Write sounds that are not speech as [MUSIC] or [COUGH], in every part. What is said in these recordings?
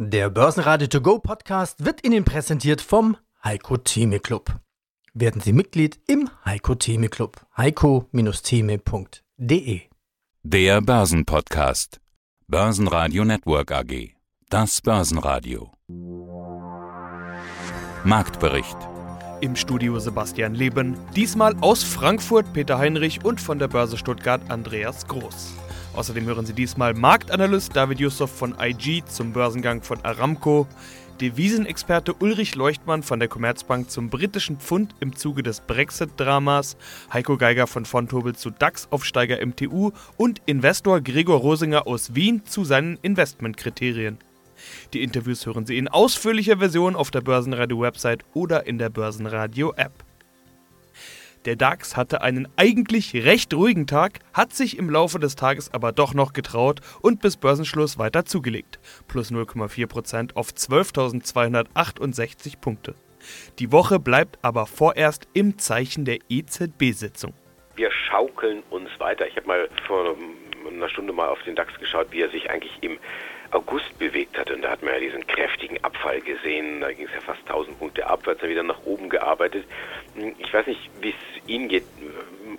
Der Börsenradio To Go Podcast wird Ihnen präsentiert vom Heiko Theme Club. Werden Sie Mitglied im Heiko Theme Club. heiko-theme.de Der Börsenpodcast. Börsenradio Network AG. Das Börsenradio. Marktbericht. Im Studio Sebastian Leben, diesmal aus Frankfurt Peter Heinrich und von der Börse Stuttgart Andreas Groß. Außerdem hören Sie diesmal Marktanalyst David Yusuf von IG zum Börsengang von Aramco, Devisenexperte Ulrich Leuchtmann von der Commerzbank zum britischen Pfund im Zuge des Brexit-Dramas, Heiko Geiger von Fontobel zu DAX-Aufsteiger MTU und Investor Gregor Rosinger aus Wien zu seinen Investmentkriterien. Die Interviews hören Sie in ausführlicher Version auf der Börsenradio-Website oder in der Börsenradio-App. Der DAX hatte einen eigentlich recht ruhigen Tag, hat sich im Laufe des Tages aber doch noch getraut und bis Börsenschluss weiter zugelegt. Plus 0,4% auf 12.268 Punkte. Die Woche bleibt aber vorerst im Zeichen der EZB-Sitzung. Wir schaukeln uns weiter. Ich habe mal vor einer Stunde mal auf den DAX geschaut, wie er sich eigentlich im August bewegt hat. Und da hat man ja diesen kräftigen Abfall gesehen. Da ging es ja fast 1000 Punkte abwärts, dann wieder nach oben gearbeitet. Ich weiß nicht, wie es Ihnen geht.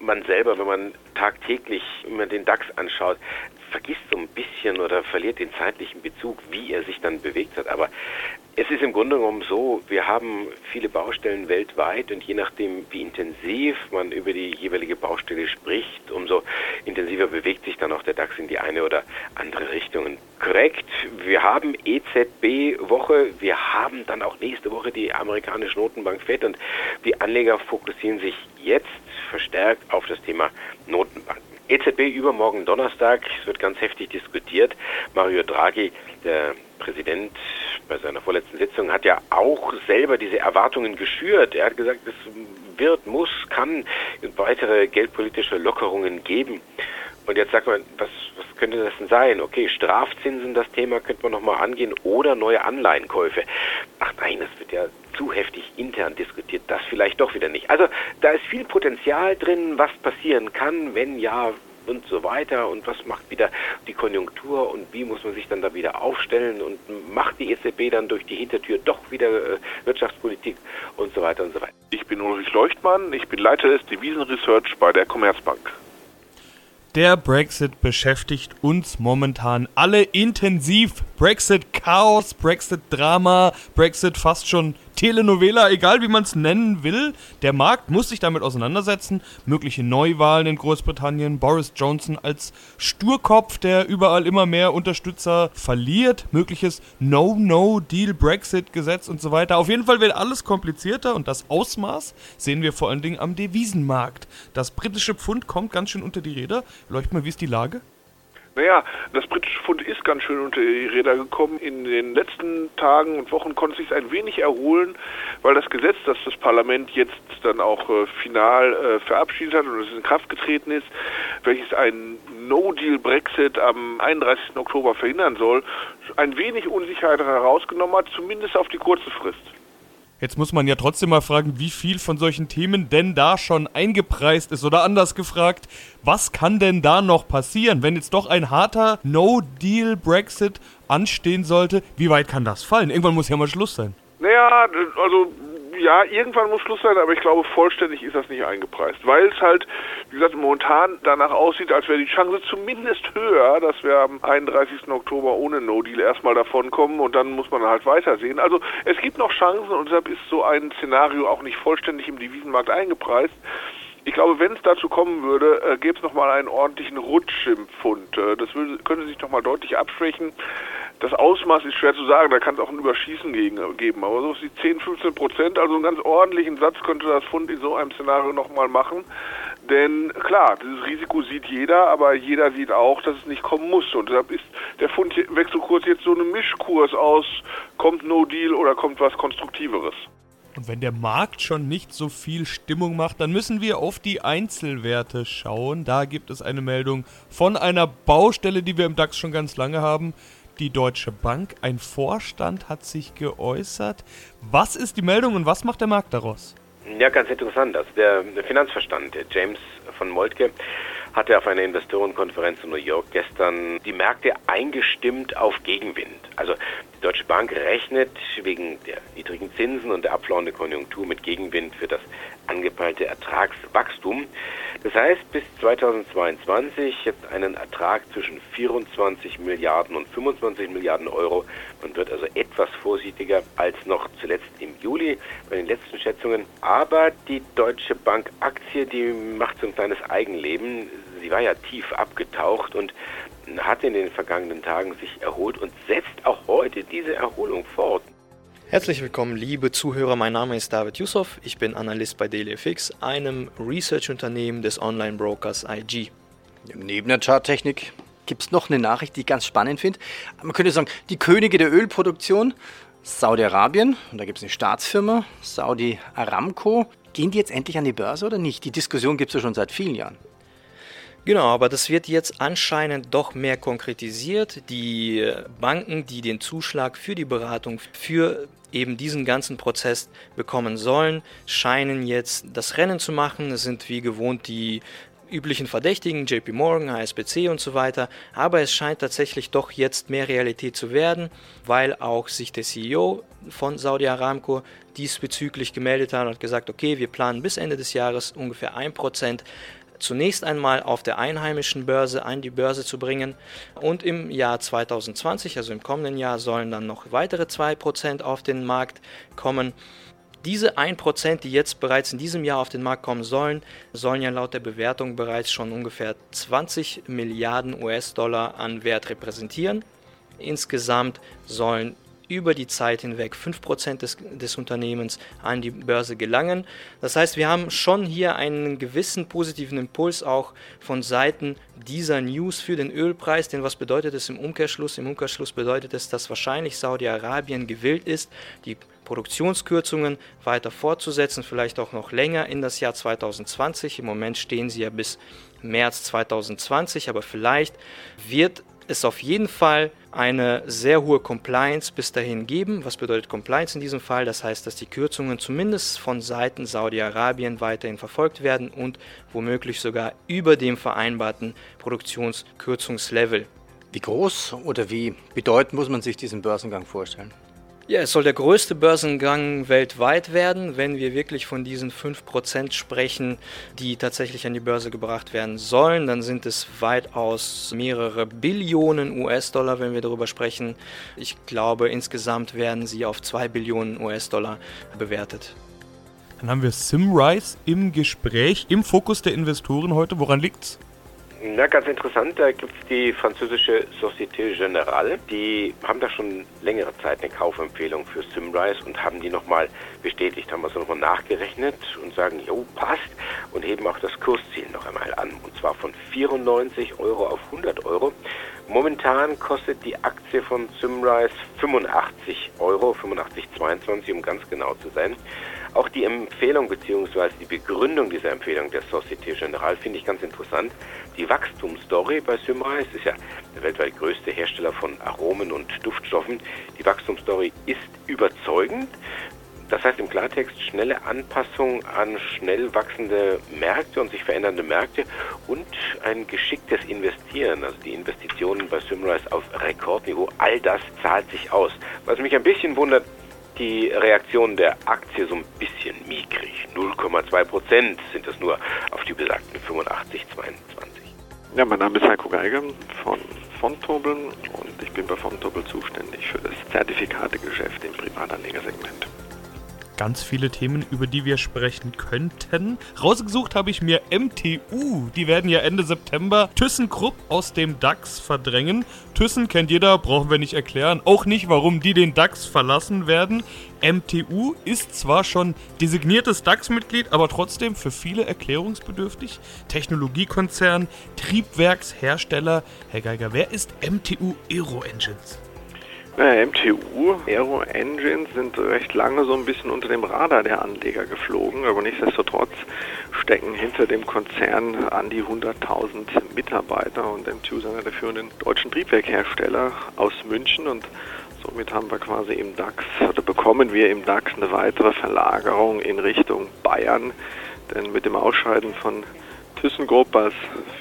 Man selber, wenn man tagtäglich immer den DAX anschaut, vergisst so ein bisschen oder verliert den zeitlichen Bezug, wie er sich dann bewegt hat. Aber es ist im Grunde genommen so, wir haben viele Baustellen weltweit und je nachdem, wie intensiv man über die jeweilige Baustelle spricht, umso intensiver bewegt sich dann auch der DAX in die eine oder andere Richtung. Korrekt, wir haben EZB-Woche, wir haben dann auch nächste Woche die amerikanische Notenbank FED und die Anleger fokussieren sich jetzt verstärkt auf das Thema Notenbanken. EZB übermorgen Donnerstag, es wird ganz heftig diskutiert. Mario Draghi, der Präsident bei seiner vorletzten Sitzung, hat ja auch selber diese Erwartungen geschürt. Er hat gesagt, es wird, muss, kann weitere geldpolitische Lockerungen geben. Und jetzt sagt man, was, was könnte das denn sein? Okay, Strafzinsen, das Thema könnte man nochmal angehen oder neue Anleihenkäufe. Ach nein, das wird ja zu heftig intern diskutiert, das vielleicht doch wieder nicht. Also da ist viel Potenzial drin, was passieren kann, wenn ja und so weiter und was macht wieder die Konjunktur und wie muss man sich dann da wieder aufstellen und macht die EZB dann durch die Hintertür doch wieder äh, Wirtschaftspolitik und so weiter und so weiter. Ich bin Ulrich Leuchtmann, ich bin Leiter des Devisenresearch bei der Commerzbank. Der Brexit beschäftigt uns momentan alle intensiv. Brexit Chaos, Brexit Drama, Brexit fast schon Telenovela, egal wie man es nennen will. Der Markt muss sich damit auseinandersetzen. Mögliche Neuwahlen in Großbritannien, Boris Johnson als Sturkopf, der überall immer mehr Unterstützer verliert, mögliches No-No-Deal-Brexit-Gesetz und so weiter. Auf jeden Fall wird alles komplizierter und das Ausmaß sehen wir vor allen Dingen am Devisenmarkt. Das britische Pfund kommt ganz schön unter die Räder. Leucht mal, wie ist die Lage? Naja, das britische Pfund ist ganz schön unter die Räder gekommen. In den letzten Tagen und Wochen konnte es sich ein wenig erholen, weil das Gesetz, das das Parlament jetzt dann auch äh, final äh, verabschiedet hat und es in Kraft getreten ist, welches ein No-Deal-Brexit am 31. Oktober verhindern soll, ein wenig Unsicherheit herausgenommen hat, zumindest auf die kurze Frist. Jetzt muss man ja trotzdem mal fragen, wie viel von solchen Themen denn da schon eingepreist ist. Oder anders gefragt, was kann denn da noch passieren, wenn jetzt doch ein harter No-Deal-Brexit anstehen sollte? Wie weit kann das fallen? Irgendwann muss ja mal Schluss sein. Naja, also ja, irgendwann muss Schluss sein, aber ich glaube, vollständig ist das nicht eingepreist, weil es halt, wie gesagt, momentan danach aussieht, als wäre die Chance zumindest höher, dass wir am 31. Oktober ohne No-Deal erstmal davonkommen und dann muss man halt weitersehen. Also es gibt noch Chancen und deshalb ist so ein Szenario auch nicht vollständig im Devisenmarkt eingepreist. Ich glaube, wenn es dazu kommen würde, äh, gäbe es nochmal einen ordentlichen Rutsch im Pfund. Äh, das würde, könnte sich nochmal deutlich abschwächen. Das Ausmaß ist schwer zu sagen, da kann es auch ein Überschießen gegen, geben. Aber so die 10, 15 Prozent, also einen ganz ordentlichen Satz könnte das Fund in so einem Szenario nochmal machen. Denn klar, dieses Risiko sieht jeder, aber jeder sieht auch, dass es nicht kommen muss. Und deshalb ist der Fundwechselkurs jetzt so ein Mischkurs aus, kommt No Deal oder kommt was Konstruktiveres. Und wenn der Markt schon nicht so viel Stimmung macht, dann müssen wir auf die Einzelwerte schauen. Da gibt es eine Meldung von einer Baustelle, die wir im DAX schon ganz lange haben. Die Deutsche Bank, ein Vorstand hat sich geäußert. Was ist die Meldung und was macht der Markt daraus? Ja, ganz interessant. Also der, Finanzverstand, der James von Moltke, hatte auf einer Investorenkonferenz in New York gestern die Märkte eingestimmt auf Gegenwind. Also Deutsche Bank rechnet wegen der niedrigen Zinsen und der abflauenden Konjunktur mit Gegenwind für das angepeilte Ertragswachstum. Das heißt, bis 2022 jetzt einen Ertrag zwischen 24 Milliarden und 25 Milliarden Euro. Man wird also etwas vorsichtiger als noch zuletzt im Juli bei den letzten Schätzungen. Aber die Deutsche Bank Aktie, die macht so ein kleines Eigenleben. Sie war ja tief abgetaucht und hat in den vergangenen Tagen sich erholt und setzt auch heute diese Erholung fort. Herzlich willkommen, liebe Zuhörer. Mein Name ist David Yusuf. Ich bin Analyst bei DailyFX, einem Research-Unternehmen des Online-Brokers IG. Neben der Charttechnik gibt es noch eine Nachricht, die ich ganz spannend finde. Man könnte sagen, die Könige der Ölproduktion, Saudi-Arabien, und da gibt es eine Staatsfirma, Saudi Aramco. Gehen die jetzt endlich an die Börse oder nicht? Die Diskussion gibt es ja schon seit vielen Jahren. Genau, aber das wird jetzt anscheinend doch mehr konkretisiert. Die Banken, die den Zuschlag für die Beratung für eben diesen ganzen Prozess bekommen sollen, scheinen jetzt das Rennen zu machen. Es sind wie gewohnt die üblichen Verdächtigen, JP Morgan, HSBC und so weiter. Aber es scheint tatsächlich doch jetzt mehr Realität zu werden, weil auch sich der CEO von Saudi Aramco diesbezüglich gemeldet hat und gesagt, okay, wir planen bis Ende des Jahres ungefähr 1% zunächst einmal auf der einheimischen Börse an die Börse zu bringen. Und im Jahr 2020, also im kommenden Jahr, sollen dann noch weitere 2% auf den Markt kommen. Diese 1%, die jetzt bereits in diesem Jahr auf den Markt kommen sollen, sollen ja laut der Bewertung bereits schon ungefähr 20 Milliarden US-Dollar an Wert repräsentieren. Insgesamt sollen über die Zeit hinweg 5% des, des Unternehmens an die Börse gelangen. Das heißt, wir haben schon hier einen gewissen positiven Impuls auch von Seiten dieser News für den Ölpreis. Denn was bedeutet es im Umkehrschluss? Im Umkehrschluss bedeutet es, dass wahrscheinlich Saudi-Arabien gewillt ist, die Produktionskürzungen weiter fortzusetzen, vielleicht auch noch länger in das Jahr 2020. Im Moment stehen sie ja bis März 2020, aber vielleicht wird es auf jeden Fall eine sehr hohe Compliance bis dahin geben. Was bedeutet Compliance in diesem Fall? Das heißt, dass die Kürzungen zumindest von Seiten Saudi-Arabien weiterhin verfolgt werden und womöglich sogar über dem vereinbarten Produktionskürzungslevel. Wie groß oder wie bedeutend muss man sich diesen Börsengang vorstellen? Ja, es soll der größte Börsengang weltweit werden, wenn wir wirklich von diesen 5% sprechen, die tatsächlich an die Börse gebracht werden sollen. Dann sind es weitaus mehrere Billionen US-Dollar, wenn wir darüber sprechen. Ich glaube, insgesamt werden sie auf 2 Billionen US-Dollar bewertet. Dann haben wir Simrise im Gespräch, im Fokus der Investoren heute. Woran liegt's? Na, ganz interessant, da gibt es die französische Société Générale. Die haben da schon längere Zeit eine Kaufempfehlung für Simrise und haben die nochmal bestätigt, haben also nochmal nachgerechnet und sagen, jo, passt und heben auch das Kursziel noch einmal an. Und zwar von 94 Euro auf 100 Euro. Momentan kostet die Aktie von Simrise 85 Euro, 85,22 um ganz genau zu sein. Auch die Empfehlung bzw. die Begründung dieser Empfehlung der Société Générale finde ich ganz interessant. Die Wachstumsstory bei Symrise ist ja der weltweit größte Hersteller von Aromen und Duftstoffen. Die Wachstumsstory ist überzeugend. Das heißt im Klartext schnelle Anpassung an schnell wachsende Märkte und sich verändernde Märkte und ein geschicktes Investieren, also die Investitionen bei Symrise auf Rekordniveau, all das zahlt sich aus. Was mich ein bisschen wundert, die Reaktion der Aktie so ein bisschen mickrig. 0,2 Prozent sind es nur auf die besagten 85,22. Ja, mein Name ist Heiko Geiger von Fontobel und ich bin bei Fontobel zuständig für das Zertifikategeschäft im Privatanlegersegment ganz viele Themen, über die wir sprechen könnten. Rausgesucht habe ich mir MTU. Die werden ja Ende September ThyssenKrupp aus dem DAX verdrängen. Thyssen kennt jeder, brauchen wir nicht erklären. Auch nicht, warum die den DAX verlassen werden. MTU ist zwar schon designiertes DAX-Mitglied, aber trotzdem für viele erklärungsbedürftig. Technologiekonzern, Triebwerkshersteller. Herr Geiger, wer ist MTU Aero Engines? Naja, MTU, Aero Engines sind recht lange so ein bisschen unter dem Radar der Anleger geflogen, aber nichtsdestotrotz stecken hinter dem Konzern an die 100.000 Mitarbeiter und MTU ist einer der führenden deutschen Triebwerkhersteller aus München und somit haben wir quasi im DAX oder bekommen wir im DAX eine weitere Verlagerung in Richtung Bayern, denn mit dem Ausscheiden von ThyssenKrupp als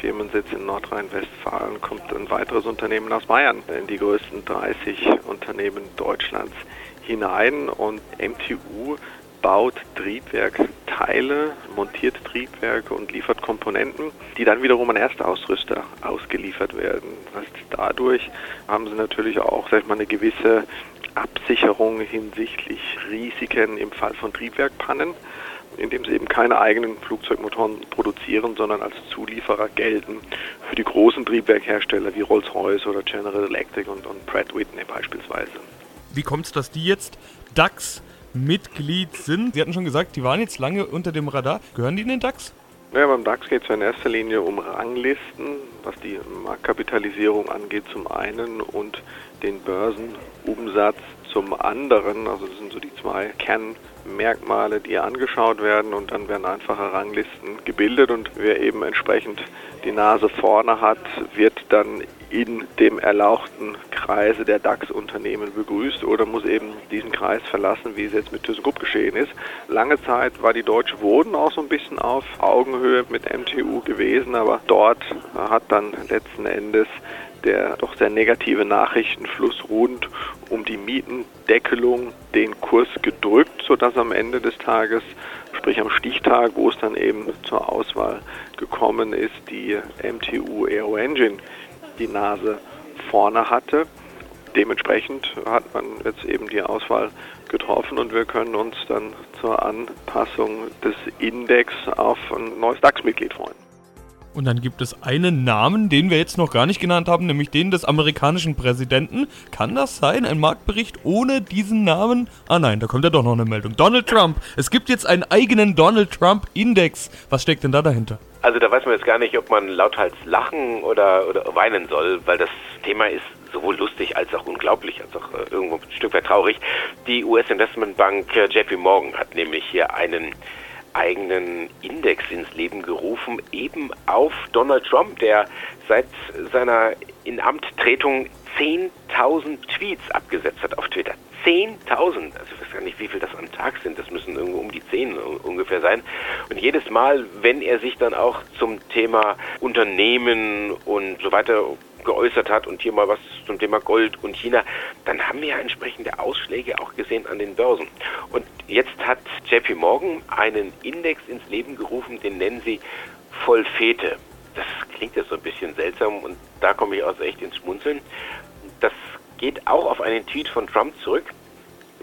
Firmensitz in Nordrhein-Westfalen kommt ein weiteres Unternehmen aus Bayern in die größten 30 Unternehmen Deutschlands hinein und MTU baut Triebwerkteile, montiert Triebwerke und liefert Komponenten, die dann wiederum an Erstausrüster ausgeliefert werden. Das heißt, dadurch haben sie natürlich auch sag ich mal, eine gewisse Absicherung hinsichtlich Risiken im Fall von Triebwerkpannen, indem sie eben keine eigenen Flugzeugmotoren produzieren, sondern als Zulieferer gelten für die großen Triebwerkhersteller wie Rolls-Royce oder General Electric und, und Pratt Whitney beispielsweise. Wie kommt es, dass die jetzt DAX Mitglied sind. Sie hatten schon gesagt, die waren jetzt lange unter dem Radar. Gehören die in den DAX? Ja, beim DAX geht es ja in erster Linie um Ranglisten, was die Marktkapitalisierung angeht zum einen und den Börsenumsatz zum anderen. Also das sind so die zwei Kernmerkmale, die angeschaut werden und dann werden einfache Ranglisten gebildet und wer eben entsprechend die Nase vorne hat, wird dann in dem erlauchten Kreise der DAX-Unternehmen begrüßt oder muss eben diesen Kreis verlassen, wie es jetzt mit ThyssenKrupp geschehen ist. Lange Zeit war die Deutsche Wohnen auch so ein bisschen auf Augenhöhe mit MTU gewesen, aber dort hat dann letzten Endes der doch sehr negative Nachrichtenfluss rund um die Mietendeckelung den Kurs gedrückt, sodass am Ende des Tages, sprich am Stichtag, wo es dann eben zur Auswahl gekommen ist, die MTU Aero Engine die Nase vorne hatte. Dementsprechend hat man jetzt eben die Auswahl getroffen und wir können uns dann zur Anpassung des Index auf ein neues DAX-Mitglied freuen. Und dann gibt es einen Namen, den wir jetzt noch gar nicht genannt haben, nämlich den des amerikanischen Präsidenten. Kann das sein? Ein Marktbericht ohne diesen Namen? Ah nein, da kommt ja doch noch eine Meldung. Donald Trump. Es gibt jetzt einen eigenen Donald Trump Index. Was steckt denn da dahinter? Also da weiß man jetzt gar nicht, ob man lauthals lachen oder, oder weinen soll, weil das Thema ist sowohl lustig als auch unglaublich, als auch äh, irgendwo ein Stück weit traurig. Die US-Investmentbank äh, JP Morgan hat nämlich hier einen eigenen Index ins Leben gerufen, eben auf Donald Trump, der seit seiner Inamttretung 10.000 Tweets abgesetzt hat auf Twitter. 10.000, also ich weiß gar nicht, wie viel das am Tag sind, das müssen irgendwo um die 10 ungefähr sein. Und jedes Mal, wenn er sich dann auch zum Thema Unternehmen und so weiter geäußert hat und hier mal was zum Thema Gold und China, dann haben wir ja entsprechende Ausschläge auch gesehen an den Börsen. Und jetzt hat JP Morgan einen Index ins Leben gerufen, den nennen sie Vollfete. Das klingt jetzt so ein bisschen seltsam und da komme ich auch echt ins Schmunzeln. Das geht auch auf einen Tweet von Trump zurück,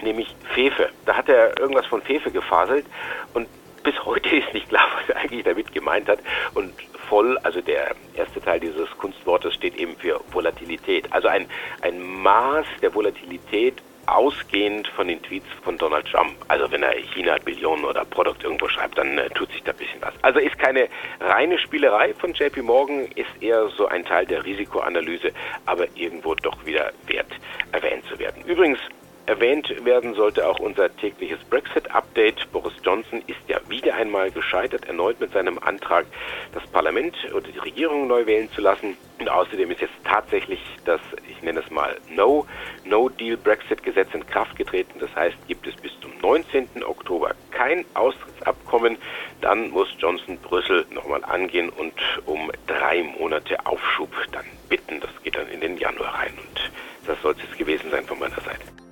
nämlich Fefe. Da hat er irgendwas von Fefe gefaselt und bis heute [LAUGHS] ist nicht klar, was er eigentlich damit gemeint hat. Und voll, also der erste Teil dieses Kunstwortes steht eben für Volatilität. Also ein, ein Maß der Volatilität ausgehend von den Tweets von Donald Trump. Also wenn er China Billionen oder Produkt irgendwo schreibt, dann äh, tut sich da ein bisschen was. Also ist keine reine Spielerei von JP Morgan, ist eher so ein Teil der Risikoanalyse, aber irgendwo doch wieder wert erwähnt zu werden. Übrigens, Erwähnt werden sollte auch unser tägliches Brexit-Update. Boris Johnson ist ja wieder einmal gescheitert, erneut mit seinem Antrag, das Parlament oder die Regierung neu wählen zu lassen. Und außerdem ist jetzt tatsächlich das, ich nenne es mal, No, No-Deal-Brexit-Gesetz in Kraft getreten. Das heißt, gibt es bis zum 19. Oktober kein Austrittsabkommen, dann muss Johnson Brüssel nochmal angehen und um drei Monate Aufschub dann bitten. Das geht dann in den Januar rein. Und das soll es gewesen sein von meiner Seite.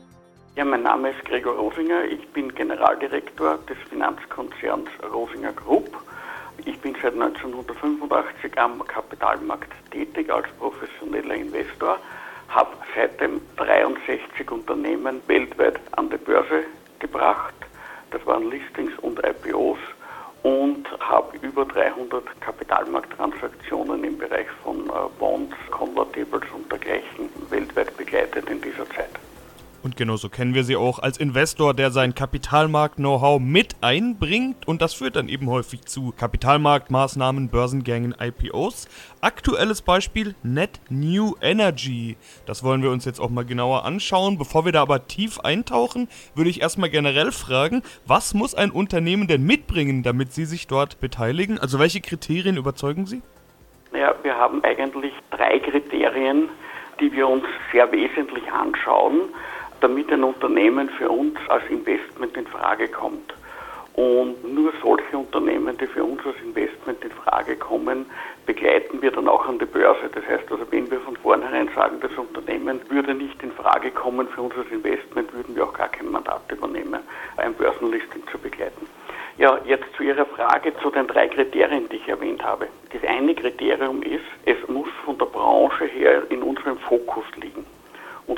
Ja, mein Name ist Gregor Rosinger. Ich bin Generaldirektor des Finanzkonzerns Rosinger Group. Ich bin seit 1985 am Kapitalmarkt tätig als professioneller Investor, habe seitdem 63 Unternehmen weltweit an die Börse gebracht. Das waren Listings und IPOs und habe über 300 Kapitalmarkttransaktionen im Bereich von äh, Bonds, Convertibles und dergleichen weltweit begleitet in dieser Zeit. Und genauso kennen wir sie auch als Investor, der sein Kapitalmarkt-Know-how mit einbringt. Und das führt dann eben häufig zu Kapitalmarktmaßnahmen, Börsengängen, IPOs. Aktuelles Beispiel Net New Energy. Das wollen wir uns jetzt auch mal genauer anschauen. Bevor wir da aber tief eintauchen, würde ich erstmal generell fragen, was muss ein Unternehmen denn mitbringen, damit Sie sich dort beteiligen? Also welche Kriterien überzeugen Sie? Naja, wir haben eigentlich drei Kriterien, die wir uns sehr wesentlich anschauen damit ein Unternehmen für uns als Investment in Frage kommt. Und nur solche Unternehmen, die für uns als Investment in Frage kommen, begleiten wir dann auch an die Börse. Das heißt also, wenn wir von vornherein sagen, das Unternehmen würde nicht in Frage kommen für uns als Investment, würden wir auch gar kein Mandat übernehmen, ein Börsenlisting zu begleiten. Ja, jetzt zu Ihrer Frage zu den drei Kriterien, die ich erwähnt habe. Das eine Kriterium ist, es muss von der Branche her in unserem Fokus liegen.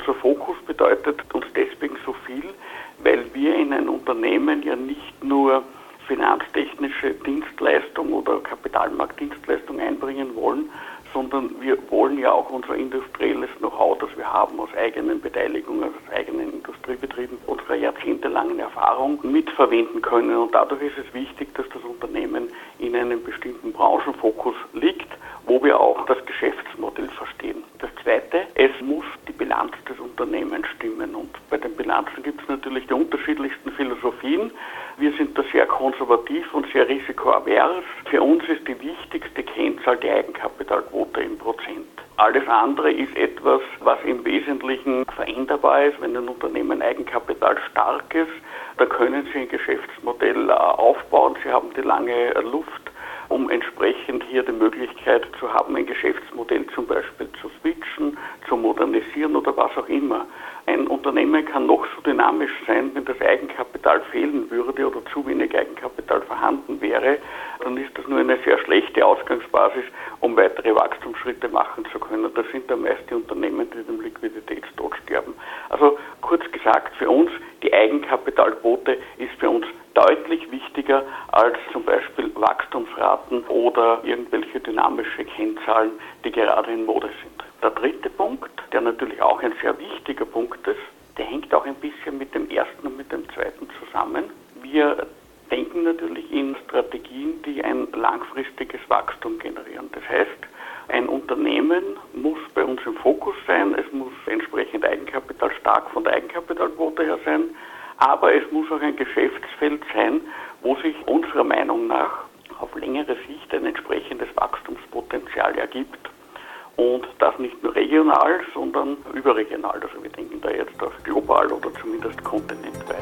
Unser Fokus bedeutet uns deswegen so viel, weil wir in ein Unternehmen ja nicht nur finanztechnische Dienstleistung oder Kapitalmarktdienstleistung einbringen wollen, sondern wir wollen ja auch unser industrielles Know-how, das wir haben aus eigenen Beteiligungen, aus eigenen Industriebetrieben, unserer jahrzehntelangen Erfahrung mitverwenden können. Und dadurch ist es wichtig, dass das Unternehmen in einem bestimmten Branchenfokus liegt, wo wir auch das Geschäftsmodell verstehen. Das Zweite, es muss die Bilanz des Unternehmens stimmen. Und bei den Bilanzen gibt es natürlich die unterschiedlichsten Philosophien. Wir sind da sehr konservativ und sehr risikoavers. Für uns ist die wichtigste Kennzahl die Eigenkapitalquote im Prozent. Alles andere ist etwas, was im Wesentlichen veränderbar ist. Wenn ein Unternehmen Eigenkapital stark ist, da können Sie ein Geschäftsmodell äh, aufbauen. Sie haben die lange Luft um entsprechend hier die Möglichkeit zu haben, ein Geschäftsmodell zum Beispiel zu switchen, zu modernisieren oder was auch immer. Ein Unternehmen kann noch so dynamisch sein, wenn das Eigenkapital fehlen würde oder zu wenig Eigenkapital vorhanden wäre, dann ist das nur eine sehr schlechte Ausgangsbasis, um weitere Wachstumsschritte machen zu können. Das sind dann meist die Unternehmen, die dem Liquiditätstod sterben. Also kurz gesagt, für uns die Eigenkapitalquote ist für uns deutlich wichtiger als zum Beispiel Wachstumsraten oder irgendwelche dynamische Kennzahlen, die gerade in Mode sind. Der dritte Punkt, der natürlich auch ein sehr wichtiger Punkt ist, der hängt auch ein bisschen mit dem ersten und mit dem zweiten zusammen. Wir denken natürlich in Strategien, die ein langfristiges Wachstum generieren. Das heißt, ein Unternehmen muss bei uns im Fokus sein, es muss entsprechend Eigenkapital stark von der Eigenkapitalquote her sein, aber es muss auch ein Geschäftsfeld sein, wo sich unserer Meinung nach auf längere Sicht ein entsprechendes Wachstumspotenzial ergibt und das nicht nur regional, sondern überregional. Also wir denken da jetzt auf global oder zumindest kontinentweit.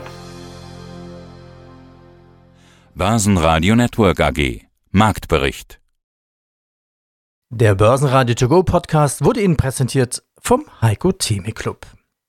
Börsenradio Network AG Marktbericht Der Börsenradio To Go Podcast wurde Ihnen präsentiert vom Heiko Theme Club.